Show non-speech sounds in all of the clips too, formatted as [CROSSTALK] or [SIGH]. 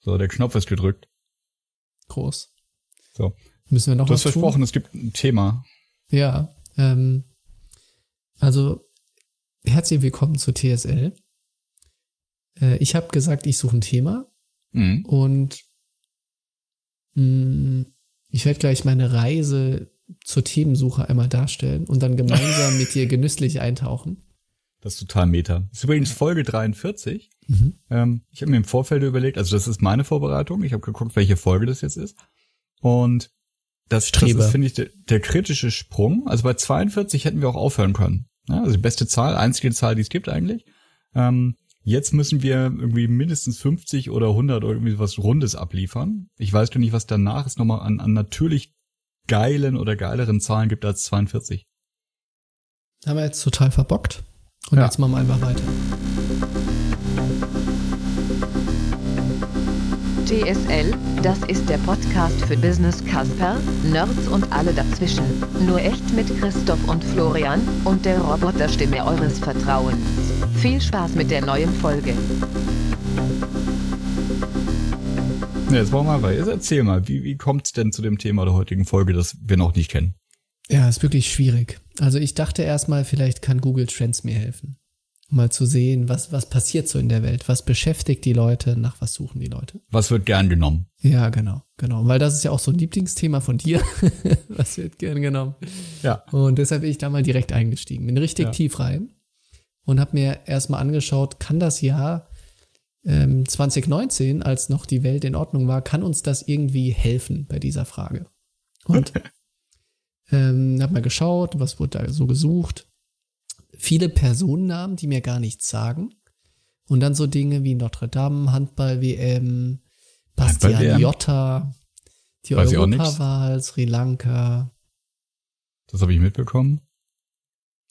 So, der Knopf ist gedrückt. Groß. So. Müssen wir noch Du was hast tun? versprochen, es gibt ein Thema. Ja. Ähm, also, herzlich willkommen zu TSL. Äh, ich habe gesagt, ich suche ein Thema Mhm. und mh, ich werde gleich meine Reise zur Themensuche einmal darstellen und dann gemeinsam [LAUGHS] mit dir genüsslich eintauchen. Das ist total meta. Das ist übrigens Folge 43. Mhm. Ähm, ich habe mir im Vorfeld überlegt, also das ist meine Vorbereitung. Ich habe geguckt, welche Folge das jetzt ist. Und das, das ist, finde ich, der, der kritische Sprung. Also bei 42 hätten wir auch aufhören können. Ja, also die beste Zahl, einzige Zahl, die es gibt eigentlich. Ähm, jetzt müssen wir irgendwie mindestens 50 oder 100 oder irgendwie was Rundes abliefern. Ich weiß gar nicht, was danach es nochmal an, an natürlich geilen oder geileren Zahlen gibt als 42. Haben wir jetzt total verbockt. Und Ja. jetzt machen wir einfach weiter. TSL, das ist der Podcast für Business Casper, Nerds und alle dazwischen. Nur echt mit Christoph und Florian und der Roboterstimme eures Vertrauens. Viel Spaß mit der neuen Folge. Ja, jetzt wollen wir mal weiter. Jetzt erzähl mal, wie, wie kommt es denn zu dem Thema der heutigen Folge, das wir noch nicht kennen? Ja, ist wirklich schwierig. Also ich dachte erstmal, vielleicht kann Google Trends mir helfen. Um mal zu sehen, was, was passiert so in der Welt, was beschäftigt die Leute, nach was suchen die Leute. Was wird gern genommen? Ja, genau, genau. Weil das ist ja auch so ein Lieblingsthema von dir. [LAUGHS] was wird gern genommen. Ja. Und deshalb bin ich da mal direkt eingestiegen. Bin richtig Ja. tief rein und habe mir erstmal angeschaut, kann das Jahr ähm, 2019, als noch die Welt in Ordnung war, kann uns das irgendwie helfen bei dieser Frage? Und [LAUGHS] ähm, habe mal geschaut, was wurde da so gesucht. Viele Personennamen, die mir gar nichts sagen. Und dann so Dinge wie Notre Dame, Handball-WM, Bastian Handball-WM? Jotta, die Weiß. Europawahl, Sri Lanka, Das habe ich mitbekommen.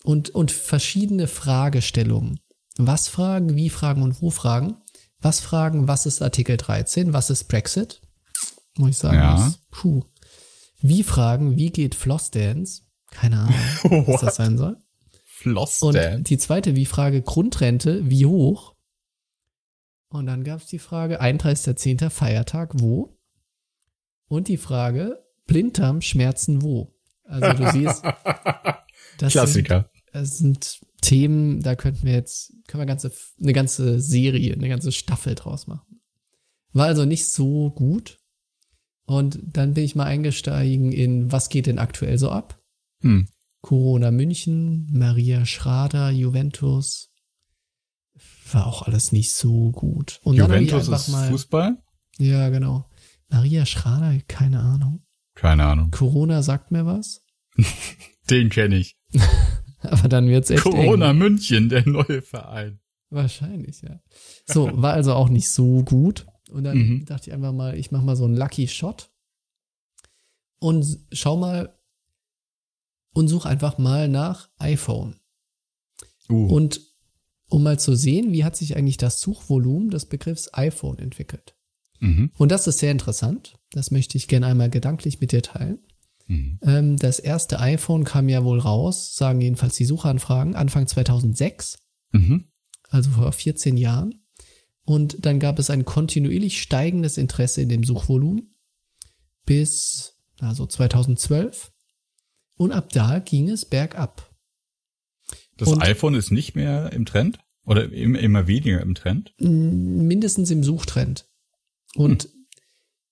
und, und verschiedene Fragestellungen. Was fragen, wie fragen und wo fragen. Was fragen, was ist Artikel 13, was ist Brexit? Muss ich sagen. Ja. das- puh. Wie fragen, wie geht Flossdance? Keine Ahnung, [LAUGHS] was das sein soll. Floss Und die zweite Wie-Frage, Grundrente, wie hoch? Und dann gab es die Frage, 31.10. Feiertag, wo? Und die Frage, Blinddarm, Schmerzen, wo? Also du siehst, [LAUGHS] das sind, Klassiker. das sind Themen, da könnten wir jetzt, können wir ganze, eine ganze Serie, eine ganze Staffel draus machen. War also nicht so gut. Und dann bin ich mal eingestiegen in, was geht denn aktuell so ab? Hm. Corona München, Maria Schrader, Juventus. War auch alles nicht so gut. Und dann Juventus ist mal, Fußball? Ja, genau. Maria Schrader, keine Ahnung. Keine Ahnung. Corona sagt mir was. [LAUGHS] Den kenne ich. [LAUGHS] Aber dann wird's echt Corona eng. München, der neue Verein. Wahrscheinlich, ja. So, war also auch nicht so gut. Und dann Mhm. dachte ich einfach mal, ich mache mal so einen Lucky Shot und schau mal und such einfach mal nach iPhone. Uh, Und um mal zu sehen, wie hat sich eigentlich das Suchvolumen des Begriffs iPhone entwickelt. mhm. Und das ist sehr interessant. Das möchte ich gerne einmal gedanklich mit dir teilen. Mhm. Ähm, das erste iPhone kam ja wohl raus, sagen jedenfalls die Suchanfragen, Anfang 2006, Mhm. also vor 14 Jahren. Und dann gab es ein kontinuierlich steigendes Interesse in dem Suchvolumen bis also 2012. Und ab da ging es bergab. Das Und- iPhone ist nicht mehr im Trend? Oder im- immer weniger im Trend? Mindestens im Suchtrend. Und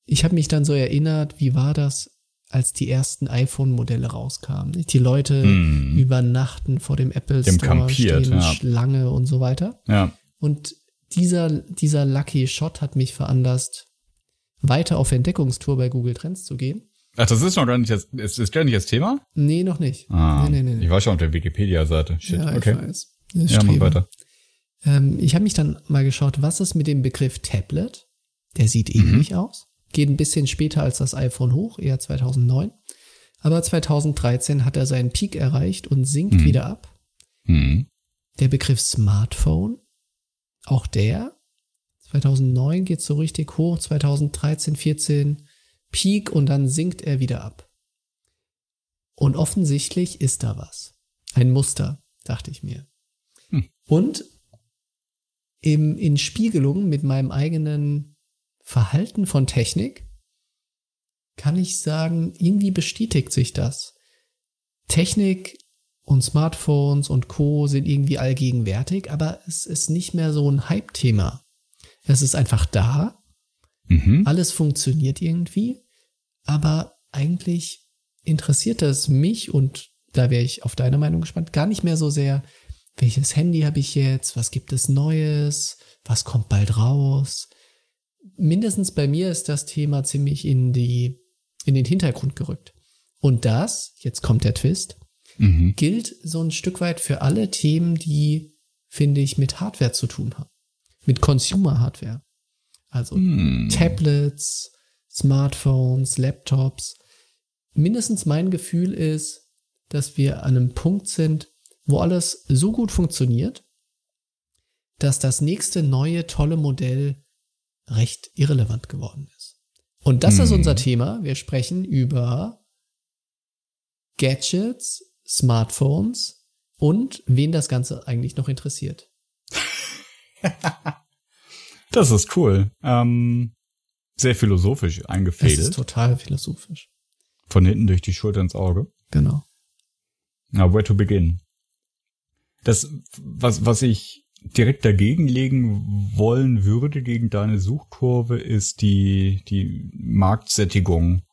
ich habe mich dann so erinnert, wie war das, als die ersten iPhone-Modelle rauskamen? Die Leute Hm. übernachten vor dem Apple Store, kampiert, stehen ja. Schlange und so weiter. Ja. Und dieser, dieser Lucky Shot hat mich veranlasst, weiter auf Entdeckungstour bei Google Trends zu gehen. Ach, das ist noch gar nicht das, ist, ist gar nicht das Thema? Nee, noch nicht. Ah, nee, nee, nee. Ich war schon auf der Wikipedia-Seite. Shit, ja, ich okay. weiß. Das Ja, mach weiter. Ähm, ich habe mich dann mal geschaut, was ist mit dem Begriff Tablet? Der sieht Mhm. ähnlich aus. Geht ein bisschen später als das iPhone hoch, eher 2009. Aber 2013 hat er seinen Peak erreicht und sinkt Mhm. wieder ab. Hm. Der Begriff Smartphone, auch der. 2009 geht so richtig hoch, 2013, 14 Peak und dann sinkt er wieder ab. Und offensichtlich ist da was. Ein Muster, dachte ich mir. Hm. Und im, in Spiegelung mit meinem eigenen Verhalten von Technik kann ich sagen, irgendwie bestätigt sich das. Technik und Smartphones und Co. sind irgendwie allgegenwärtig, aber es ist nicht mehr so ein Hype-Thema. Es ist einfach da. Mhm. Alles funktioniert irgendwie, aber eigentlich interessiert es mich und da wäre ich auf deine Meinung gespannt, gar nicht mehr so sehr, welches Handy habe ich jetzt, was gibt es Neues, was kommt bald raus. Mindestens bei mir ist das Thema ziemlich in die, in den Hintergrund gerückt. Und das, jetzt kommt der Twist, Mhm. gilt so ein Stück weit für alle Themen, die, finde ich, mit Hardware zu tun haben. Mit Consumer-Hardware. Also Hm. Tablets, Smartphones, Laptops. Mindestens mein Gefühl ist, dass wir an einem Punkt sind, wo alles so gut funktioniert, dass das nächste neue tolle Modell recht irrelevant geworden ist. Und das ist Hm. unser Thema. Wir sprechen über Gadgets, Smartphones und wen das Ganze eigentlich noch interessiert. [LAUGHS] Das ist cool. Ähm, sehr philosophisch Es ist eingefädelt. total philosophisch. Von hinten durch die Schulter ins Auge. Genau. Na, where to begin? Das, was, was ich direkt dagegen legen wollen würde gegen deine Suchkurve, ist die, die Marktsättigung.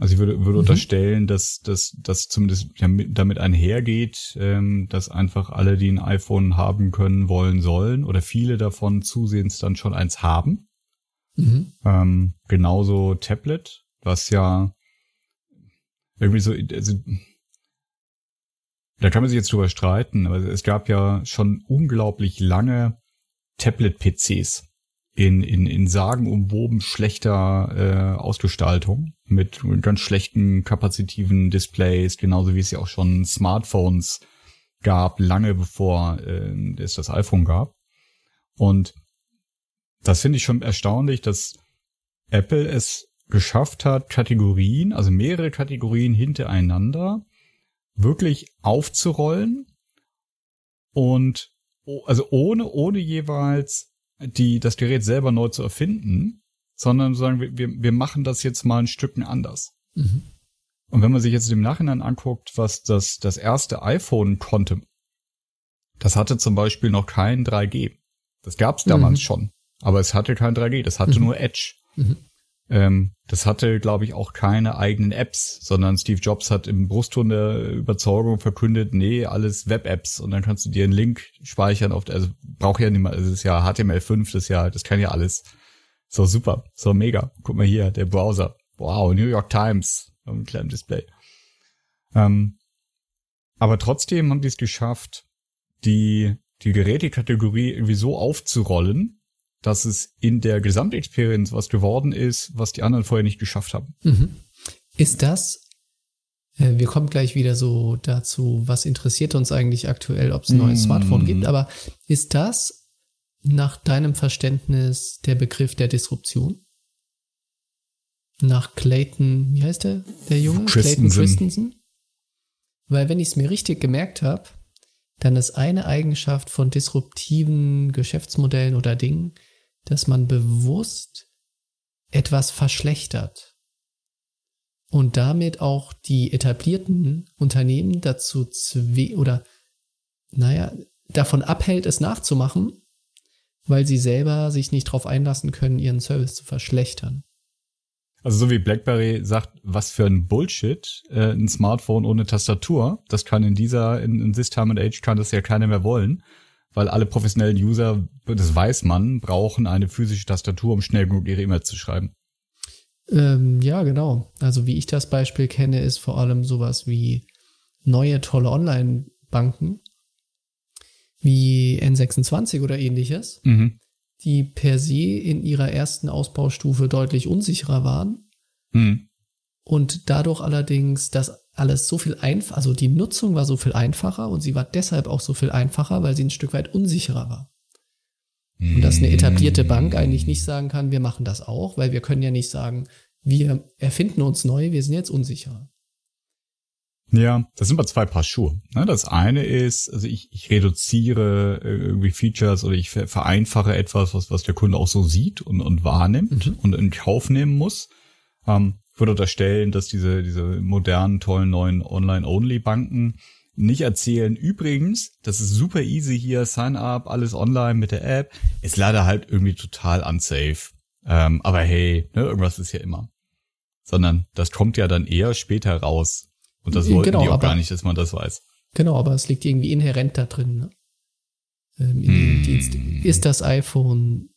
Also ich würde, würde Mhm. unterstellen, dass, dass, dass zumindest ja mit- damit einhergeht, ähm, dass einfach alle, die ein iPhone haben können, wollen, sollen oder viele davon zusehends dann schon eins haben. Mhm. Ähm, genauso Tablet, was ja irgendwie so, also, da kann man sich jetzt drüber streiten, aber es gab ja schon unglaublich lange Tablet-PCs in, in, in sagenumwoben schlechter äh, Ausgestaltung mit ganz schlechten kapazitiven Displays, genauso wie es ja auch schon Smartphones gab, lange bevor äh, es das iPhone gab. Und das finde ich schon erstaunlich, dass Apple es geschafft hat, Kategorien, also mehrere Kategorien hintereinander wirklich aufzurollen und also ohne ohne jeweils die das Gerät selber neu zu erfinden, sondern sagen wir wir, machen das jetzt mal ein Stücken anders. Mhm. Und wenn man sich jetzt im Nachhinein anguckt, was das das erste iPhone konnte, das hatte zum Beispiel noch kein 3G. Das gab's damals Mhm. schon, aber es hatte kein 3G, das hatte Mhm. nur Edge. Ähm, das hatte, glaube ich, auch keine eigenen Apps, sondern Steve Jobs hat im Brustton der Überzeugung verkündet, nee, alles Web-Apps und dann kannst du dir einen Link speichern auf, der- also braucht ja nicht mal, also es ist ja HTML5, das ist ja, das kann ja alles. So super, so mega. Guck mal hier, der Browser. Wow, New York Times auf einem kleinen Display. Ähm, aber trotzdem haben die es geschafft, die, die Gerätekategorie irgendwie so aufzurollen, dass es in der Gesamtexperience was geworden ist, was die anderen vorher nicht geschafft haben. Mhm. Ist das, äh, wir kommen gleich wieder so dazu, was interessiert uns eigentlich aktuell, ob es ein neues Mm. Smartphone gibt, aber ist das nach deinem Verständnis der Begriff der Disruption? Nach Clayton, wie heißt der, der Junge? Clayton Christensen. Christensen? Weil wenn ich es mir richtig gemerkt habe, dann ist eine Eigenschaft von disruptiven Geschäftsmodellen oder Dingen, dass man bewusst etwas verschlechtert und damit auch die etablierten Unternehmen dazu zwe oder naja, davon abhält, es nachzumachen, weil sie selber sich nicht darauf einlassen können, ihren Service zu verschlechtern. Also so wie BlackBerry sagt, was für ein Bullshit, äh, ein Smartphone ohne Tastatur, das kann in dieser, in, in this time and age kann das ja keiner mehr wollen, weil alle professionellen User, das weiß man, brauchen eine physische Tastatur, um schnell genug ihre E-Mails zu schreiben. Ähm, ja, genau. Also wie ich das Beispiel kenne, ist vor allem sowas wie neue tolle Online-Banken wie N26 oder ähnliches, Mhm. die per se in ihrer ersten Ausbaustufe deutlich unsicherer waren Mhm. und dadurch allerdings das alles so viel einfach, also die Nutzung war so viel einfacher und sie war deshalb auch so viel einfacher, weil sie ein Stück weit unsicherer war. Und dass eine etablierte Bank eigentlich nicht sagen kann, wir machen das auch, weil wir können ja nicht sagen, wir erfinden uns neu, wir sind jetzt unsicher. Ja, das sind mal zwei Paar Schuhe. Ne? Das eine ist, also ich, ich reduziere äh, irgendwie Features oder ich vereinfache etwas, was, was der Kunde auch so sieht und, und wahrnimmt mhm. und in Kauf nehmen muss. Ähm, würde unterstellen, dass diese, diese modernen, tollen neuen Online-Only-Banken nicht erzählen, übrigens, das ist super easy hier, sign up, alles online mit der App, ist leider halt irgendwie total unsafe. Ähm, aber hey, ne, irgendwas ist ja immer. Sondern das kommt ja dann eher später raus. Und das wollten genau, die auch aber, gar nicht, dass man das weiß. Genau, aber es liegt irgendwie inhärent da drin. Ne? Ähm, hm. Dienst. Ist das iPhone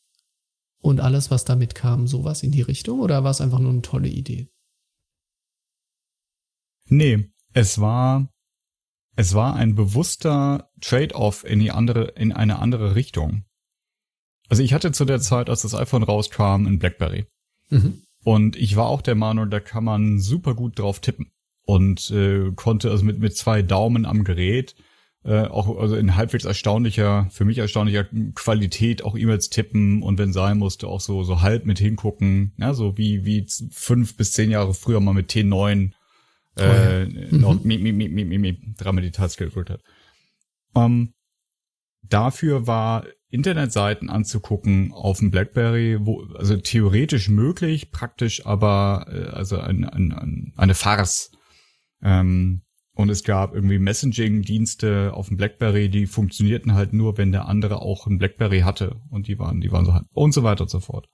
und alles, was damit kam, sowas in die Richtung oder war es einfach nur eine tolle Idee? Nee, es war es war ein bewusster Trade-off in die andere, in eine andere Richtung. Also ich hatte zu der Zeit, als das iPhone rauskam, ein BlackBerry. Mhm. Und ich war auch der Meinung, da kann man super gut drauf tippen. Und äh, konnte also mit, mit zwei Daumen am Gerät äh, auch also in halbwegs erstaunlicher, für mich erstaunlicher Qualität auch E-Mails tippen und wenn sein musste, auch so, so halb mit hingucken. Ja, so wie, wie fünf bis zehn Jahre früher mal mit T9 äh, mhm. noch mi, mi, mi, mi, mi, mi, dreimal die Taste gedrückt hat. Um, ähm, dafür war Internetseiten anzugucken auf dem BlackBerry, wo also theoretisch möglich, praktisch aber äh, also ein, ein, ein, eine Farce. Ähm, und es gab irgendwie Messaging-Dienste auf dem BlackBerry, die funktionierten halt nur, wenn der andere auch ein BlackBerry hatte und die waren, die waren so halt und so weiter und so fort.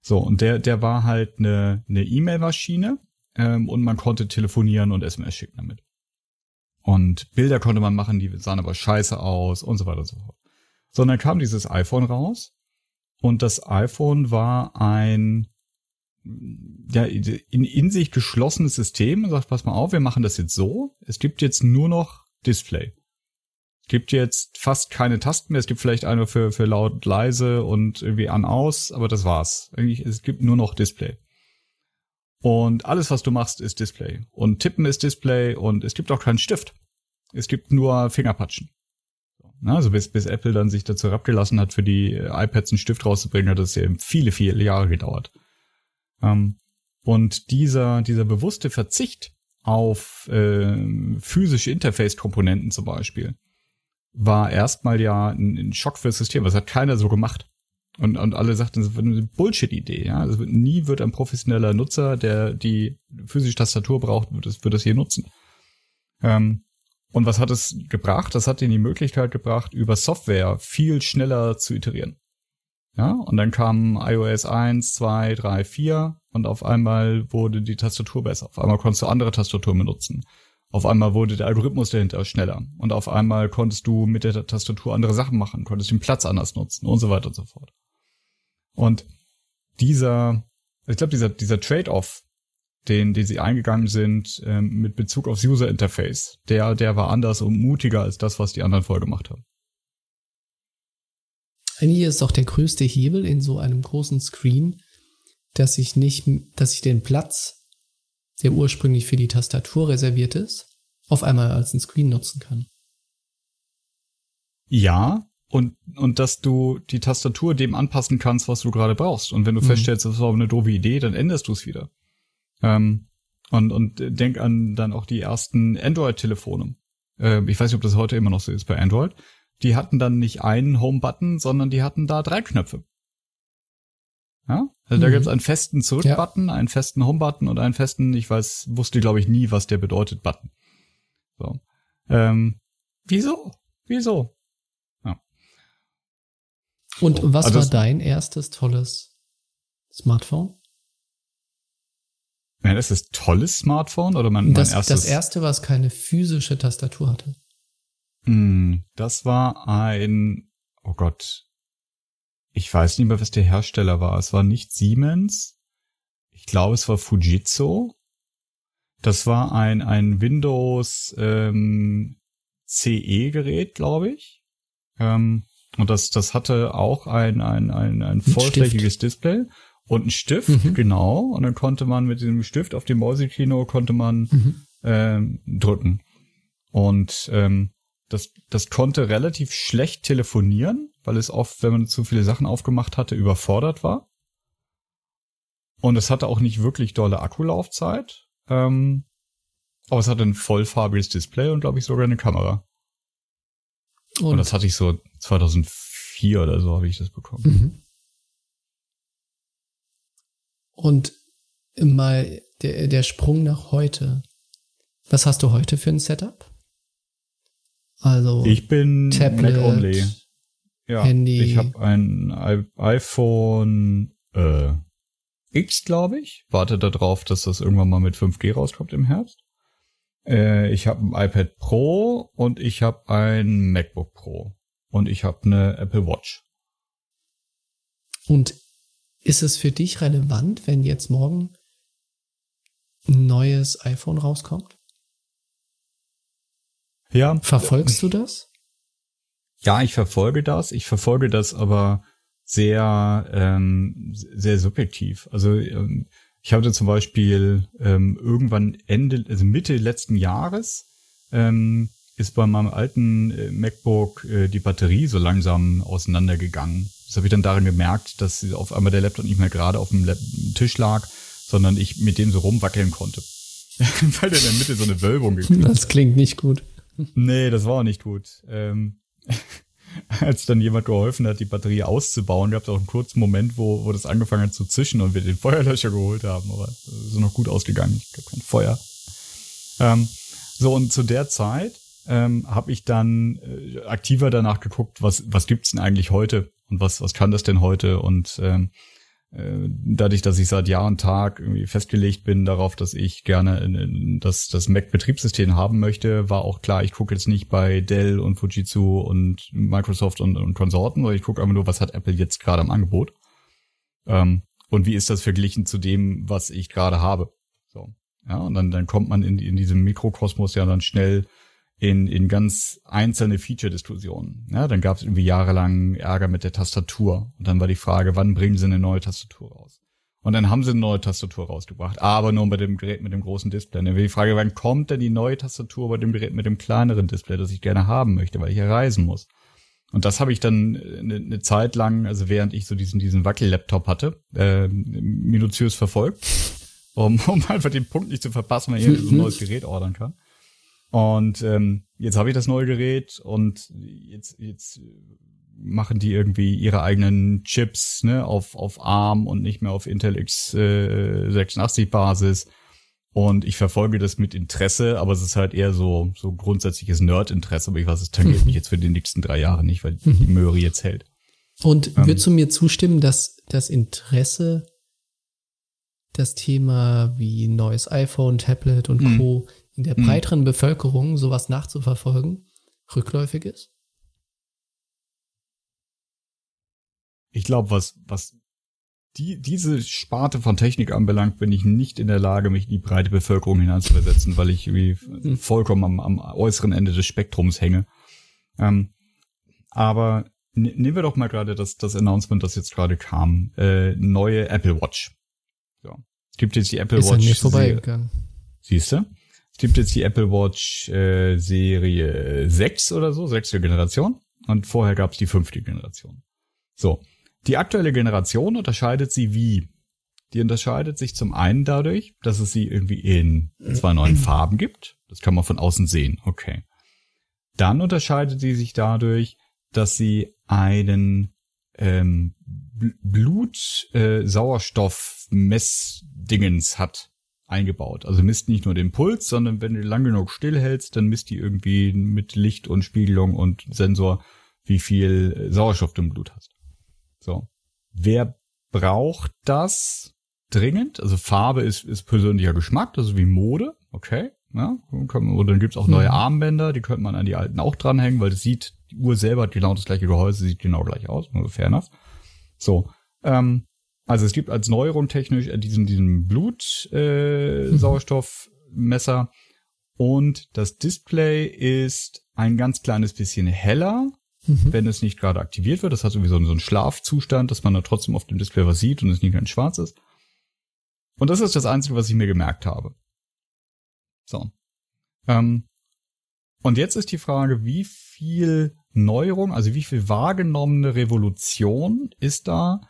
So und der, der war halt eine eine E-Mail-Maschine ähm, und man konnte telefonieren und SMS schicken damit. Und Bilder konnte man machen, die sahen aber scheiße aus und so weiter und so fort. So, und dann kam dieses iPhone raus und das iPhone war ein ja, in, in sich geschlossenes System und sagt, pass mal auf, wir machen das jetzt so. Es gibt jetzt nur noch Display. Es gibt jetzt fast keine Tasten mehr. Es gibt vielleicht eine für, für laut, leise und irgendwie an, aus, aber das war's. Es gibt nur noch Display. Und alles, was du machst, ist Display. Und Tippen ist Display und es gibt auch keinen Stift. Es gibt nur Fingerpatschen. Also bis, bis Apple dann sich dazu abgelassen hat, für die iPads einen Stift rauszubringen, hat es ja viele, viele Jahre gedauert. Ähm, und dieser, dieser bewusste Verzicht auf äh, physische Interface-Komponenten zum Beispiel war erstmal ja ein, ein Schock fürs System. Das hat keiner so gemacht. Und, und alle sagten, das wird eine Bullshit-Idee, ja. Also nie wird ein professioneller Nutzer, der die physische Tastatur braucht, wird es, wird es hier nutzen. Ähm, und was hat es gebracht? Das hat ihnen die Möglichkeit gebracht, über Software viel schneller zu iterieren. Ja, und dann kam iOS 1, 2, 3, 4 und auf einmal wurde die Tastatur besser. Auf einmal konntest du andere Tastaturen benutzen. Auf einmal wurde der Algorithmus dahinter schneller. Und auf einmal konntest du mit der Tastatur andere Sachen machen, konntest den Platz anders nutzen und so weiter und so fort. Und dieser, ich glaube, dieser, dieser Trade-off, den, den sie eingegangen sind ähm, mit Bezug aufs User Interface, der, der war anders und mutiger als das, was die anderen vorher gemacht haben. Eigentlich ist doch der größte Hebel in so einem großen Screen, dass ich nicht, dass ich den Platz, der ursprünglich für die Tastatur reserviert ist, auf einmal als ein Screen nutzen kann. Ja, und, und dass du die Tastatur dem anpassen kannst, was du gerade brauchst. Und wenn du mhm. feststellst, das war eine doofe Idee, dann änderst du es wieder. Ähm, und, und denk an dann auch die ersten Android-Telefone. Äh, ich weiß nicht, ob das heute immer noch so ist bei Android. Die hatten dann nicht einen Home-Button, sondern die hatten da drei Knöpfe. Ja? Also mhm. da gibt's einen festen Zurück-Button, ja. einen festen Home-Button und einen festen, ich weiß, wusste glaube ich nie, was der bedeutet, Button. So. Ähm, wieso? Wieso? Und was also war dein erstes tolles Smartphone? Mein erstes tolles Smartphone oder mein, mein das, erstes? Das erste, was keine physische Tastatur hatte. Mm, das war ein, oh Gott, ich weiß nicht mehr, was der Hersteller war. Es war nicht Siemens. Ich glaube, es war Fujitsu. Das war ein, ein Windows ähm, CE-Gerät, glaube ich. Ähm, und das, das hatte auch ein, ein, ein, ein vollflächiges Display und ein Stift, mhm. genau. Und dann konnte man mit dem Stift auf dem Mäusekino konnte man mhm. ähm, drücken. Und ähm, das, das konnte relativ schlecht telefonieren, weil es oft, wenn man zu viele Sachen aufgemacht hatte, überfordert war. Und es hatte auch nicht wirklich dolle Akkulaufzeit. Ähm, Aber es hat ein vollfarbiges Display und glaube ich sogar eine Kamera. Und, und, das hatte ich so 2004 oder so habe ich das bekommen. Mhm. Und mal der, der Sprung nach heute. Was hast du heute für ein Setup? Also ich bin Tablet, Mac only. Ja, Handy. Ich habe ein I iPhone äh, X, glaube ich. Warte darauf, dass das irgendwann mal mit 5G rauskommt im Herbst. Äh, ich habe ein iPad Pro und ich habe ein MacBook Pro und ich habe eine Apple Watch. Und ist es für dich relevant, wenn jetzt morgen ein neues iPhone rauskommt? Ja. Verfolgst du das? Ja, ich verfolge das. Ich verfolge das aber sehr, ähm, sehr subjektiv. Also ähm, ich hatte zum Beispiel ähm, irgendwann Ende, also Mitte letzten Jahres ähm, ist bei meinem alten äh, MacBook äh, die Batterie so langsam auseinandergegangen. Das habe ich dann darin gemerkt, dass auf einmal der Laptop nicht mehr gerade auf dem Tisch lag, sondern ich mit dem so rumwackeln konnte. [LAUGHS] Weil der in der Mitte so eine Wölbung gekriegt Das klingt nicht gut. Nee, das war auch nicht gut. Ähm, [LAUGHS] als dann jemand geholfen hat, die Batterie auszubauen, gab es auch einen kurzen Moment, wo, wo das angefangen hat zu zischen und wir den [LAUGHS] Feuerlöscher geholt haben. Aber ist noch gut ausgegangen. Ich gab kein Feuer. Ähm, so, und zu der Zeit ähm, habe ich dann äh, aktiver danach geguckt, was, was gibt's denn eigentlich heute und was, was kann das denn heute? Und ähm, äh, dadurch, dass ich seit Jahr und Tag irgendwie festgelegt bin darauf, dass ich gerne das, das Mac-Betriebssystem haben möchte, war auch klar, ich gucke jetzt nicht bei Dell und Fujitsu und Microsoft und, und Konsorten, sondern ich gucke einfach nur, was hat Apple jetzt gerade am Angebot. Ähm, und wie ist das verglichen zu dem, was ich gerade habe. So. Ja, und dann, dann kommt man in, in diesem Mikrokosmos ja dann schnell in, in ganz einzelne Feature-Diskussionen. Ja, dann gab es irgendwie jahrelang Ärger mit der Tastatur. Und dann war die Frage, wann bringen sie eine neue Tastatur raus? Und dann haben sie eine neue Tastatur rausgebracht, aber nur bei dem Gerät mit dem großen Display. Dann wäre die Frage, wann kommt denn die neue Tastatur bei dem Gerät mit dem kleineren Display, das ich gerne haben möchte, weil ich ja reisen muss. Und das habe ich dann eine, eine Zeit lang, also während ich so diesen, diesen Wackel-Laptop hatte, äh, minutiös verfolgt, um, [LAUGHS] um einfach den Punkt nicht zu verpassen, wenn ich ein neues Gerät ordern kann. Und ähm, jetzt habe ich das neue Gerät und jetzt, jetzt machen die irgendwie ihre eigenen Chips ne, auf, auf ARM und nicht mehr auf Intel x86 äh, Basis. Und ich verfolge das mit Interesse, aber es ist halt eher so, so grundsätzliches Nerd-Interesse, aber ich weiß, es tangiert [LAUGHS] mich jetzt für die nächsten drei Jahre nicht, weil die Möhre jetzt hält. Und ähm, würdest du mir zustimmen, dass das Interesse das Thema wie neues iPhone, Tablet und mhm. Co in der hm. breiteren mhm. Bevölkerung sowas nachzuverfolgen rückläufig ist? Ich glaube, was, was die, diese Sparte von Technik anbelangt, bin ich nicht in der Lage, mich in die breite Bevölkerung hineinzuversetzen, weil ich irgendwie mhm. vollkommen am, am äußeren Ende des Spektrums hänge. Ähm, aber nehmen wir doch mal gerade das, das Announcement, das jetzt gerade kam. Äh, neue Apple Watch. So. Es gibt jetzt die Apple Ist Watch. Ist mir vorbeigegangen. Siehst du? Es gibt jetzt die Apple Watch äh, Serie 6 oder so, sechste Generation. Und vorher gab es die fünfte Generation. So. Die aktuelle Generation unterscheidet sie wie? Die unterscheidet sich zum einen dadurch, dass es sie irgendwie in zwei neuen Farben gibt. Das kann man von außen sehen. Okay. Dann unterscheidet sie sich dadurch, dass sie einen ähm, Blut-Sauerstoff-Messdingens äh, hat eingebaut. Also misst nicht nur den Puls, sondern wenn du lang genug stillhältst, dann misst die irgendwie mit Licht und Spiegelung und Sensor, wie viel Sauerstoff du im Blut hast. So. Wer braucht das dringend? Also Farbe ist, ist persönlicher Geschmack, also wie Mode, okay. Ja, und dann gibt's auch neue mhm. Armbänder, die könnte man an die alten auch dranhängen, weil das sieht, die Uhr selber hat genau das gleiche Gehäuse, sieht genau gleich aus, also fair enough. So, ähm, also es gibt als Neuerung technisch äh, diesen, diesen Blut-Sauerstoffmesser äh, mhm. und das Display ist ein ganz kleines bisschen heller, mhm. wenn es nicht gerade aktiviert wird. Das hat sowieso so einen Schlafzustand, dass man da trotzdem auf dem Display was sieht und es nicht ganz schwarz ist. Und das ist das Einzige, was ich mir gemerkt habe. So. Ähm, und jetzt ist die Frage, wie viel Neuerung, also wie viel wahrgenommene Revolution ist da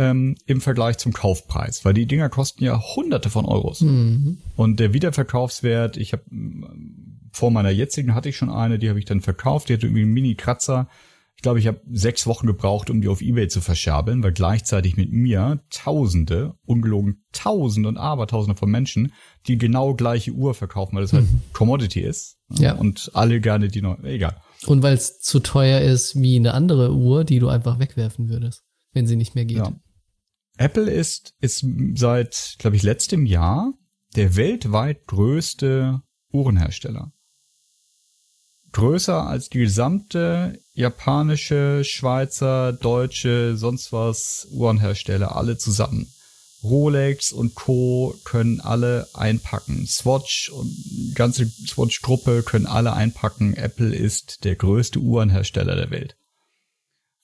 ähm, im Vergleich zum Kaufpreis, weil die Dinger kosten ja hunderte von Euros. Mhm. Und der Wiederverkaufswert, ich habe vor meiner jetzigen hatte ich schon eine, die habe ich dann verkauft, die hatte irgendwie einen Mini-Kratzer. Ich glaube, ich habe sechs Wochen gebraucht, um die auf Ebay zu verscherbeln, weil gleichzeitig mit mir Tausende, ungelogen Tausende und Abertausende von Menschen die genau gleiche Uhr verkaufen, weil das halt Commodity ist. Ja. Und alle gerne die noch, egal. Und weil es zu teuer ist wie eine andere Uhr, die du einfach wegwerfen würdest, wenn sie nicht mehr geht. Ja. Apple ist, ist seit, glaube ich, letztem Jahr der weltweit größte Uhrenhersteller. Größer als die gesamte japanische, Schweizer, deutsche, sonst was Uhrenhersteller, alle zusammen. Rolex und Co. können alle einpacken. Swatch und ganze Swatch-Gruppe können alle einpacken. Apple ist der größte Uhrenhersteller der Welt.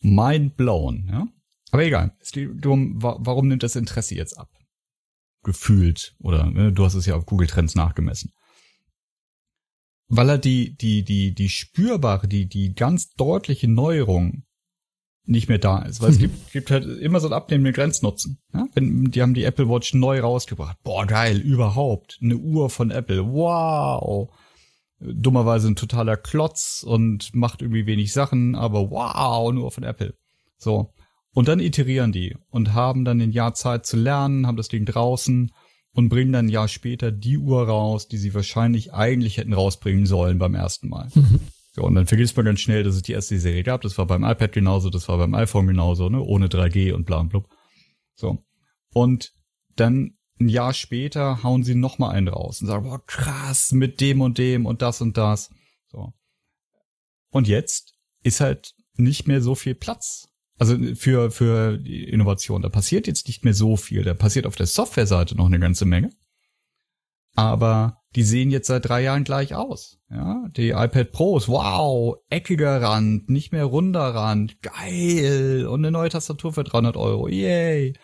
Mind blown, ja. Aber egal. Es geht darum, warum nimmt das Interesse jetzt ab? Gefühlt. Oder ne, du hast es ja auf Google Trends nachgemessen. Weil er die, die, die, die spürbare, die, die ganz deutliche Neuerung nicht mehr da ist. Weil es [LAUGHS] gibt, gibt halt immer so einen abnehmenden Grenznutzen. Ja? Wenn, die haben die Apple Watch neu rausgebracht. Boah, geil, überhaupt. Eine Uhr von Apple. Wow. Dummerweise ein totaler Klotz und macht irgendwie wenig Sachen, aber wow, nur von Apple. So. Und dann iterieren die und haben dann ein Jahr Zeit zu lernen, haben das Ding draußen und bringen dann ein Jahr später die Uhr raus, die sie wahrscheinlich eigentlich hätten rausbringen sollen beim ersten Mal. So, und dann vergisst man ganz schnell, dass es die erste Serie gab. Das war beim iPad genauso, das war beim iPhone genauso, ne? Ohne 3G und bla und blub. So. Und dann ein Jahr später hauen sie noch mal einen raus und sagen, boah, krass, mit dem und dem und das und das. So. Und jetzt ist halt nicht mehr so viel Platz. Also für, für die Innovation. Da passiert jetzt nicht mehr so viel. Da passiert auf der Softwareseite noch eine ganze Menge. Aber die sehen jetzt seit drei Jahren gleich aus. Ja, die iPad Pros, wow, eckiger Rand, nicht mehr runder Rand, geil, und eine neue Tastatur für 300 Euro, yay.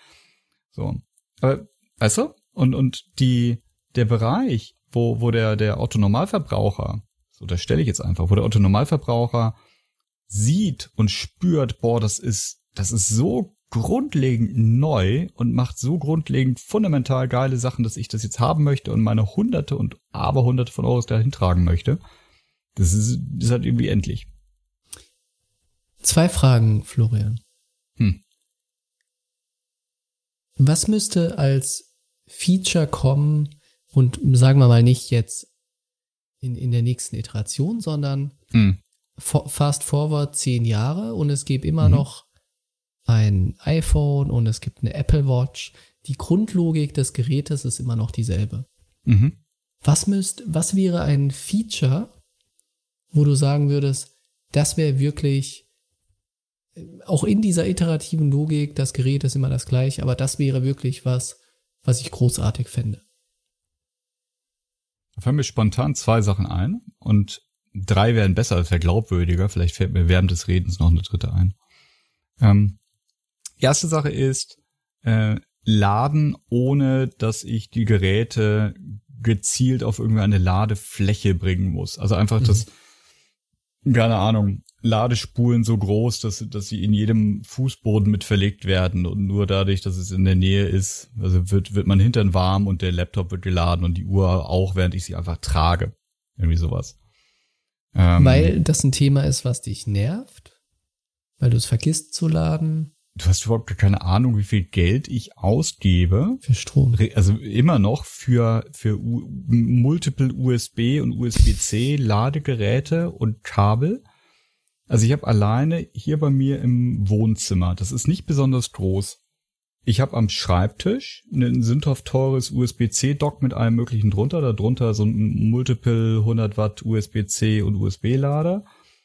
So, aber, weißt du, und, und die, der Bereich, wo, wo der, der Otto-Normalverbraucher, so, da stelle ich jetzt einfach, wo der Otto-Normalverbraucher sieht und spürt, boah, das ist, das ist so grundlegend neu und macht so grundlegend fundamental geile Sachen, dass ich das jetzt haben möchte und meine Hunderte und Aberhunderte von Euros dahin tragen möchte. Das ist, das ist halt irgendwie endlich. Zwei Fragen, Florian. Hm. Was müsste als Feature kommen und sagen wir mal nicht jetzt in, in der nächsten Iteration, sondern Hm. Fast forward zehn Jahre und es gibt immer Mhm. noch ein iPhone und es gibt eine Apple Watch. Die Grundlogik des Gerätes ist immer noch dieselbe. Mhm. Was müsst, was wäre ein Feature, wo du sagen würdest, das wäre wirklich äh, auch in dieser iterativen Logik, das Gerät ist immer das gleiche, aber das wäre wirklich was, was ich großartig fände. Da fallen mir spontan zwei Sachen ein und drei wären besser, das wäre glaubwürdiger. Vielleicht fällt mir während des Redens noch eine dritte ein. Ähm, erste Sache ist, äh, laden, ohne dass ich die Geräte gezielt auf irgendeine Ladefläche bringen muss. Also einfach das, keine Ahnung, Ladespulen so groß, dass, dass sie in jedem Fußboden mit verlegt werden und nur dadurch, dass es in der Nähe ist, also wird, wird mein Hintern warm und der Laptop wird geladen und die Uhr auch, während ich sie einfach trage. Irgendwie sowas. Ähm, Weil das ein Thema ist, was dich nervt, weil du es vergisst zu laden du hast überhaupt gar keine Ahnung, wie viel Geld ich ausgebe. für Strom. Also immer noch für, für U Multiple USB und USB-C Ladegeräte und Kabel. Also ich habe alleine hier bei mir im Wohnzimmer, das ist nicht besonders groß. Ich habe am Schreibtisch ein sündhaft teures USB-C-Dock mit allem möglichen drunter, darunter so ein Multiple 100 Watt USB-C und USB-Lader.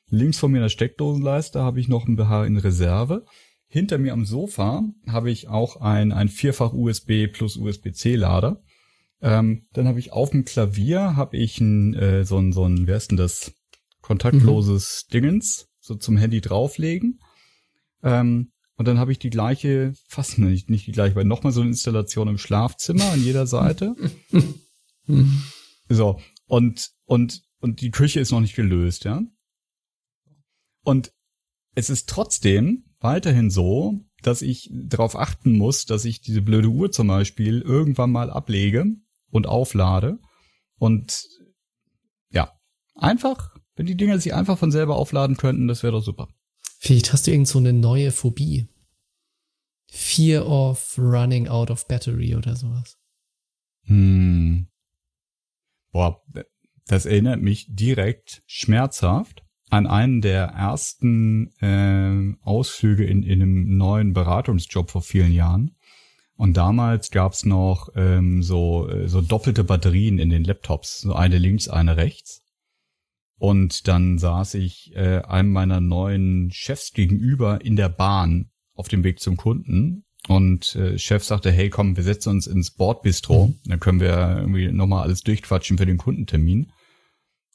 Links von mir in der Steckdosenleiste habe ich noch ein BH in Reserve. Hinter mir am Sofa habe ich auch ein, ein vierfach USB plus USB-C-Lader. Ähm, dann habe ich auf dem Klavier habe ich ein, äh, so ein, so ein, wer ist denn das? Kontaktloses Dingens, so zum Handy drauflegen. Ähm, und dann habe ich die gleiche, fast nicht, nicht die gleiche, weil nochmal so eine Installation im Schlafzimmer an jeder Seite. [LAUGHS] So, und, und, und die Küche ist noch nicht gelöst, ja. Und es ist trotzdem weiterhin so, dass ich darauf achten muss, dass ich diese blöde Uhr zum Beispiel irgendwann mal ablege und auflade. Und ja, einfach, wenn die Dinger sich einfach von selber aufladen könnten, das wäre doch super. Vielleicht hast du irgend so eine neue Phobie. Fear of running out of battery oder sowas. Hm. Boah, das erinnert mich direkt schmerzhaft an einen der ersten äh, Ausflüge in, in einem neuen Beratungsjob vor vielen Jahren. Und damals gab's noch ähm, so, äh, so doppelte Batterien in den Laptops, so eine links, eine rechts. Und dann saß ich äh, einem meiner neuen Chefs gegenüber in der Bahn auf dem Weg zum Kunden. Und äh, Chef sagte, hey komm, wir setzen uns ins Bordbistro. Mhm. Dann können wir irgendwie nochmal alles durchquatschen für den Kundentermin.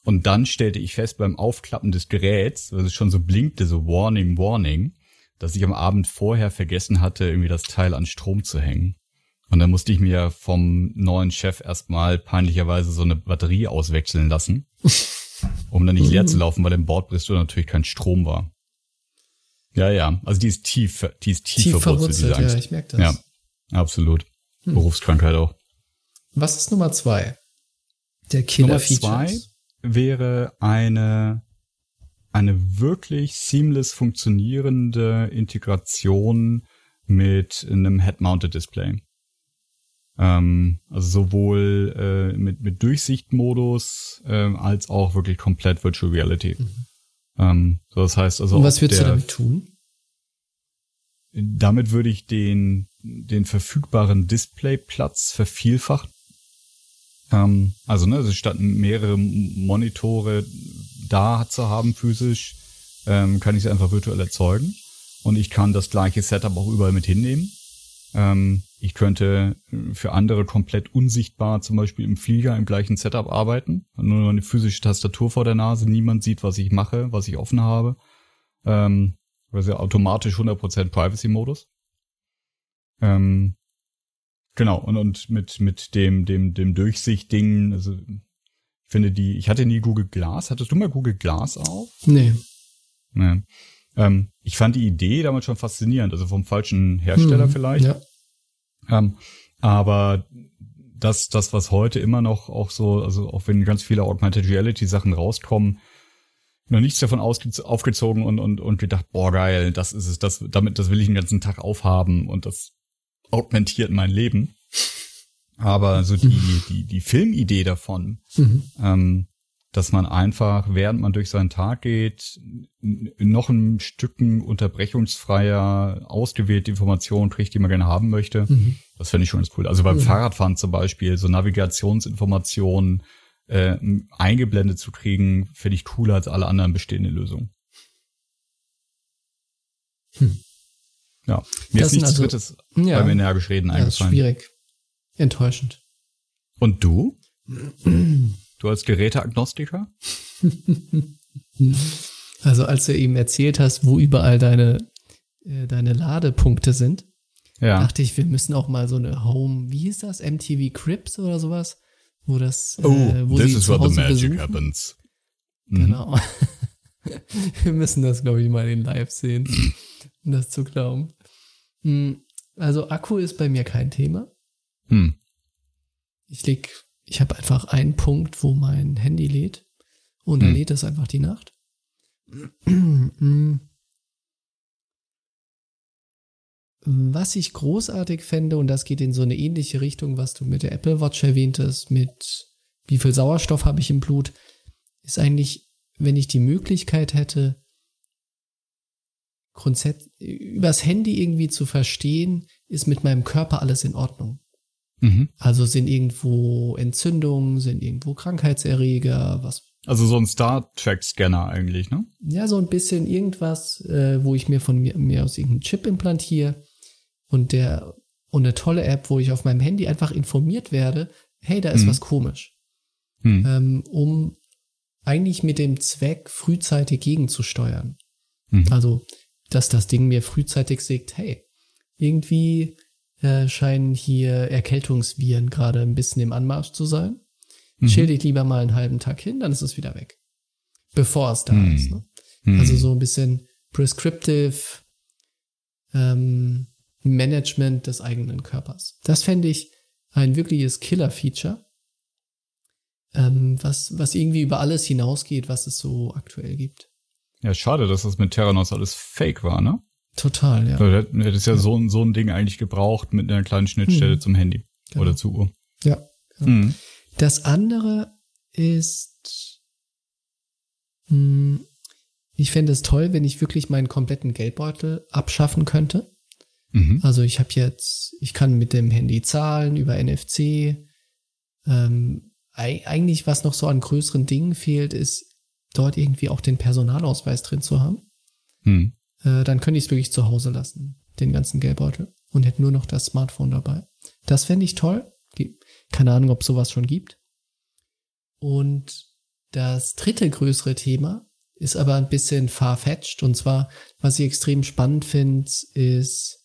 Und dann stellte ich fest beim Aufklappen des Geräts, weil es schon so blinkte, so Warning, Warning, dass ich am Abend vorher vergessen hatte, irgendwie das Teil an Strom zu hängen. Und dann musste ich mir vom neuen Chef erstmal peinlicherweise so eine Batterie auswechseln lassen, [LAUGHS] um dann nicht leer zu laufen, weil im Bordbistro natürlich kein Strom war. Ja, ja, also die ist tief, die ist tief, Tief verwurzelt, diese verwurzelt, Angst. ja, ich merke das. Ja, absolut. Hm. Berufskrankheit auch. Was ist Nummer zwei? Der Nummer Killer-Features. zwei wäre eine, eine wirklich seamless funktionierende Integration mit einem Head-Mounted Display. Ähm, also sowohl äh, mit, mit Durchsichtmodus ähm, als auch wirklich komplett Virtual Reality. Ähm, so das heißt also. Und was würdest du der- damit tun? damit würde ich den, den verfügbaren Displayplatz vervielfachen. Ähm, also, ne, also statt mehrere Monitore da zu haben physisch, ähm, kann ich sie einfach virtuell erzeugen. Und ich kann das gleiche Setup auch überall mit hinnehmen. Ähm, ich könnte äh, für andere komplett unsichtbar zum Beispiel im Flieger im gleichen Setup arbeiten. Nur eine physische Tastatur vor der Nase. Niemand sieht, was ich mache, was ich offen habe. Ähm, also automatisch 100% Privacy-Modus. Ähm, genau, und, und mit, mit dem, dem, dem Durchsicht-Ding, also ich finde die, ich hatte nie Google Glass. Hattest du mal Google Glass auf? Nee. Nee. Ähm, ich fand die Idee damals schon faszinierend, also vom falschen Hersteller Hm, vielleicht. Ja. Ähm, aber das, das, was heute immer noch auch so, also auch wenn ganz viele Augmented Reality Sachen rauskommen, noch nichts davon aufgezogen und, und, und gedacht, boah, geil, das ist es, das, damit, das will ich den ganzen Tag aufhaben und das augmentiert mein Leben. Aber so die, die, die Filmidee davon, Mhm. ähm, dass man einfach, während man durch seinen Tag geht, noch ein Stücken unterbrechungsfreier, ausgewählte Informationen kriegt, die man gerne haben möchte. Mhm. Das finde ich schon ganz cool. Also beim Mhm. Fahrradfahren zum Beispiel, so Navigationsinformationen äh, eingeblendet zu kriegen, finde ich cooler als alle anderen bestehenden Lösungen. Hm. Ja, mir Das ist nichts also- Drittes Ja. beim energisch Reden Ja, ist eingefallen. schwierig. Enttäuschend. Und du? [CLEARS THROAT] [CLEARS THROAT] Du als Geräteagnostiker? [LAUGHS] Also als du eben erzählt hast, wo überall deine, äh, deine Ladepunkte sind, Ja. dachte ich, wir müssen auch mal so eine Home, wie hieß das, MTV Crips oder sowas, wo das, Oh, äh, wo this is zu where the magic besuchen. happens. Mhm. Genau. [LAUGHS] wir müssen das, glaube ich, mal in Live sehen, um das zu glauben. Hm, Also Akku ist bei mir kein Thema. Hm. Ich leg, ich habe einfach einen Punkt, wo mein Handy lädt und dann Hm. lädt es einfach die Nacht. Was ich großartig fände, und das geht in so eine ähnliche Richtung, was du mit der Apple Watch erwähntest, mit wie viel Sauerstoff habe ich im Blut, ist eigentlich, wenn ich die Möglichkeit hätte, grundsätzlich übers Handy irgendwie zu verstehen, ist mit meinem Körper alles in Ordnung. Mhm. Also sind irgendwo Entzündungen, sind irgendwo Krankheitserreger, was Also so ein Star Trek Scanner eigentlich, ne? ja, so ein bisschen irgendwas, äh, wo ich mir von mir, mir aus irgendeinem Chip implantiere und der und eine tolle App, wo ich auf meinem Handy einfach informiert werde, hey, da ist Mhm. was komisch. Hm. Ähm, um eigentlich mit dem Zweck, frühzeitig gegenzusteuern. Mhm. Also, dass das Ding mir frühzeitig sagt, hey, irgendwie äh, scheinen hier Erkältungsviren gerade ein bisschen im Anmarsch zu sein. Mhm. Chill dich lieber mal einen halben Tag hin, dann ist es wieder weg. Bevor es da Mhm. ist. Ne? Hm. Also so ein bisschen prescriptive ähm, Management des eigenen Körpers. Das fände ich ein wirkliches Killer-Feature, ähm, was, was irgendwie über alles hinausgeht, was es so aktuell gibt. Ja, schade, dass das mit Terranos alles fake war, ne? Total, ja. Du hättest ja, ja. So, so ein Ding eigentlich gebraucht mit einer kleinen Schnittstelle mhm. zum Handy genau. oder zur Uhr. Ja. Genau. Mhm. Das andere ist, mh, hm, ich fände es toll, wenn ich wirklich meinen kompletten Geldbeutel abschaffen könnte. Mhm. Also ich habe jetzt, ich kann mit dem Handy zahlen über NFC. Ähm, eigentlich, was noch so an größeren Dingen fehlt, ist dort irgendwie auch den Personalausweis drin zu haben. Mhm. Äh, dann könnte ich es wirklich zu Hause lassen, den ganzen Geldbeutel, und hätte nur noch das Smartphone dabei. Das fände ich toll. Keine Ahnung, ob sowas schon gibt. Und das dritte größere Thema ist aber ein bisschen farfetched. Und zwar, was ich extrem spannend finde, ist